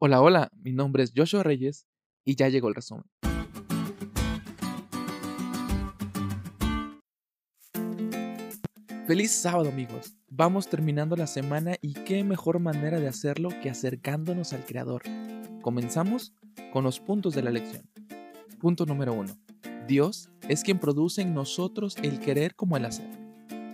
Hola, hola, mi nombre es Joshua Reyes y ya llegó el resumen. Feliz sábado amigos. Vamos terminando la semana y qué mejor manera de hacerlo que acercándonos al Creador. Comenzamos con los puntos de la lección. Punto número 1. Dios es quien produce en nosotros el querer como el hacer.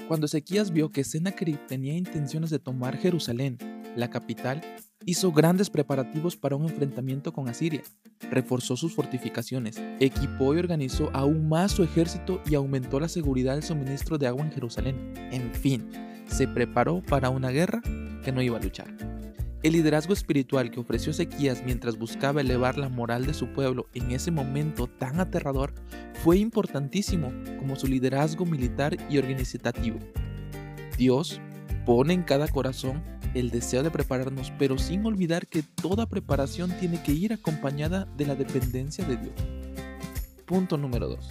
Cuando Ezequías vio que Sennacherib tenía intenciones de tomar Jerusalén, la capital, hizo grandes preparativos para un enfrentamiento con Asiria, reforzó sus fortificaciones, equipó y organizó aún más su ejército y aumentó la seguridad del suministro de agua en Jerusalén. En fin, se preparó para una guerra que no iba a luchar. El liderazgo espiritual que ofreció Ezequías mientras buscaba elevar la moral de su pueblo en ese momento tan aterrador fue importantísimo como su liderazgo militar y organizativo. Dios pone en cada corazón el deseo de prepararnos, pero sin olvidar que toda preparación tiene que ir acompañada de la dependencia de Dios. Punto número 2.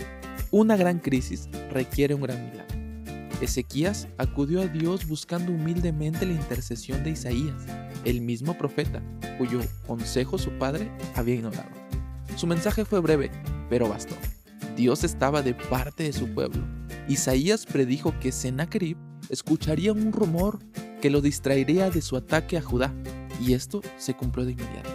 Una gran crisis requiere un gran milagro. Ezequías acudió a Dios buscando humildemente la intercesión de Isaías, el mismo profeta, cuyo consejo su padre había ignorado. Su mensaje fue breve, pero bastó. Dios estaba de parte de su pueblo. Isaías predijo que Sennacherib escucharía un rumor que lo distraería de su ataque a Judá, y esto se cumplió de inmediato.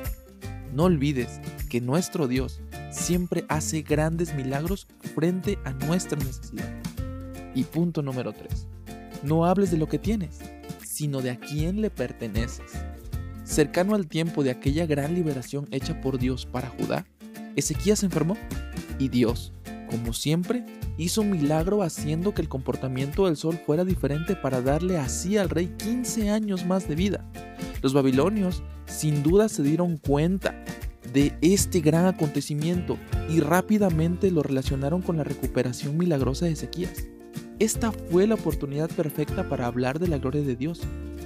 No olvides que nuestro Dios siempre hace grandes milagros frente a nuestra necesidad. Y punto número 3. No hables de lo que tienes, sino de a quién le perteneces. Cercano al tiempo de aquella gran liberación hecha por Dios para Judá, Ezequías se enfermó y Dios, como siempre, hizo un milagro haciendo que el comportamiento del sol fuera diferente para darle así al rey 15 años más de vida. Los babilonios sin duda se dieron cuenta de este gran acontecimiento y rápidamente lo relacionaron con la recuperación milagrosa de Ezequías. Esta fue la oportunidad perfecta para hablar de la gloria de Dios,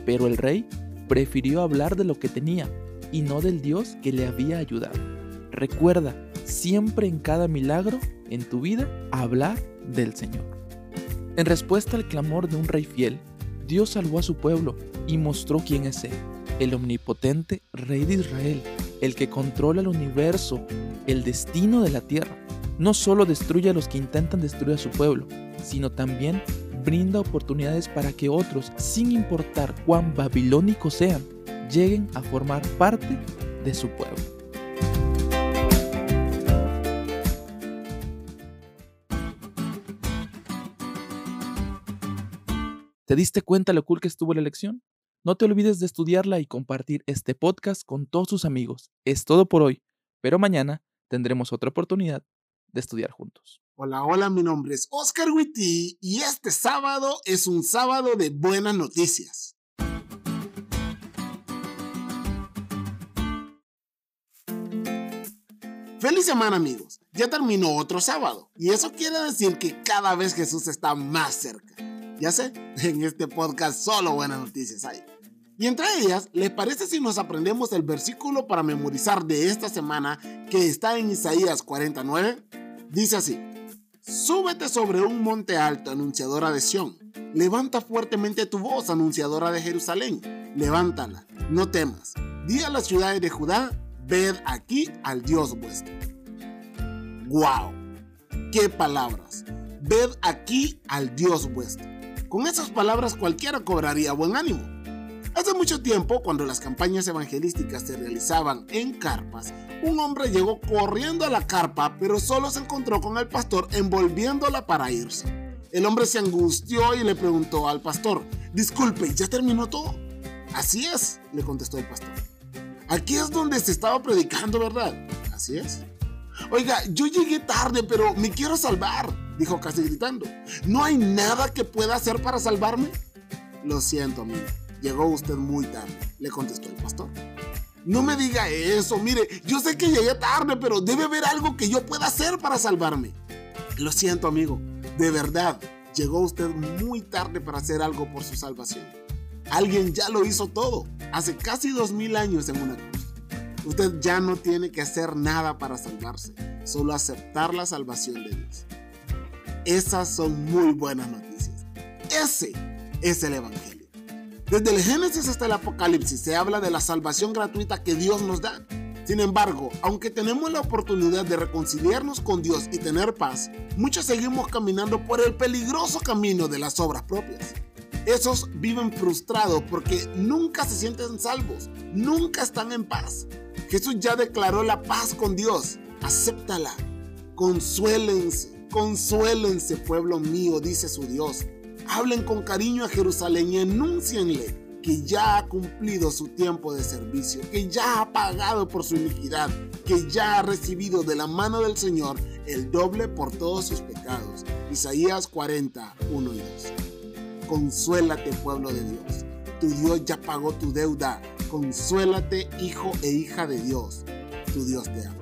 pero el rey prefirió hablar de lo que tenía y no del Dios que le había ayudado. Recuerda, siempre en cada milagro en tu vida hablar del Señor. En respuesta al clamor de un rey fiel, Dios salvó a su pueblo y mostró quién es Él, el omnipotente Rey de Israel, el que controla el universo, el destino de la tierra. No solo destruye a los que intentan destruir a su pueblo, sino también brinda oportunidades para que otros, sin importar cuán babilónicos sean, lleguen a formar parte de su pueblo. ¿Te diste cuenta lo cool que estuvo la elección? No te olvides de estudiarla y compartir este podcast con todos tus amigos. Es todo por hoy, pero mañana tendremos otra oportunidad de estudiar juntos. Hola, hola, mi nombre es Oscar Witty y este sábado es un sábado de buenas noticias. Feliz semana amigos, ya terminó otro sábado y eso quiere decir que cada vez Jesús está más cerca. Ya sé, en este podcast solo buenas noticias hay. Y entre ellas, ¿les parece si nos aprendemos el versículo para memorizar de esta semana que está en Isaías 49? Dice así, Súbete sobre un monte alto, anunciadora de Sión. Levanta fuertemente tu voz, anunciadora de Jerusalén. Levántala, no temas. Di a las ciudades de Judá, ved aquí al Dios vuestro. ¡Wow! ¡Qué palabras! Ved aquí al Dios vuestro. Con esas palabras cualquiera cobraría buen ánimo. Hace mucho tiempo, cuando las campañas evangelísticas se realizaban en carpas, un hombre llegó corriendo a la carpa, pero solo se encontró con el pastor envolviéndola para irse. El hombre se angustió y le preguntó al pastor, disculpe, ¿ya terminó todo? Así es, le contestó el pastor. Aquí es donde se estaba predicando, ¿verdad? Así es. Oiga, yo llegué tarde, pero me quiero salvar dijo casi gritando. ¿No hay nada que pueda hacer para salvarme? Lo siento, amigo. Llegó usted muy tarde, le contestó el pastor. No me diga eso, mire, yo sé que llegué tarde, pero debe haber algo que yo pueda hacer para salvarme. Lo siento, amigo, de verdad, llegó usted muy tarde para hacer algo por su salvación. Alguien ya lo hizo todo, hace casi dos mil años en una cruz. Usted ya no tiene que hacer nada para salvarse, solo aceptar la salvación de Dios. Esas son muy buenas noticias. Ese es el Evangelio. Desde el Génesis hasta el Apocalipsis se habla de la salvación gratuita que Dios nos da. Sin embargo, aunque tenemos la oportunidad de reconciliarnos con Dios y tener paz, muchos seguimos caminando por el peligroso camino de las obras propias. Esos viven frustrados porque nunca se sienten salvos, nunca están en paz. Jesús ya declaró la paz con Dios, acéptala. Consuélense, consuélense pueblo mío, dice su Dios. Hablen con cariño a Jerusalén y anúncienle que ya ha cumplido su tiempo de servicio, que ya ha pagado por su iniquidad, que ya ha recibido de la mano del Señor el doble por todos sus pecados. Isaías 40, 1 y 2. Consuélate, pueblo de Dios. Tu Dios ya pagó tu deuda. Consuélate, hijo e hija de Dios. Tu Dios te ama.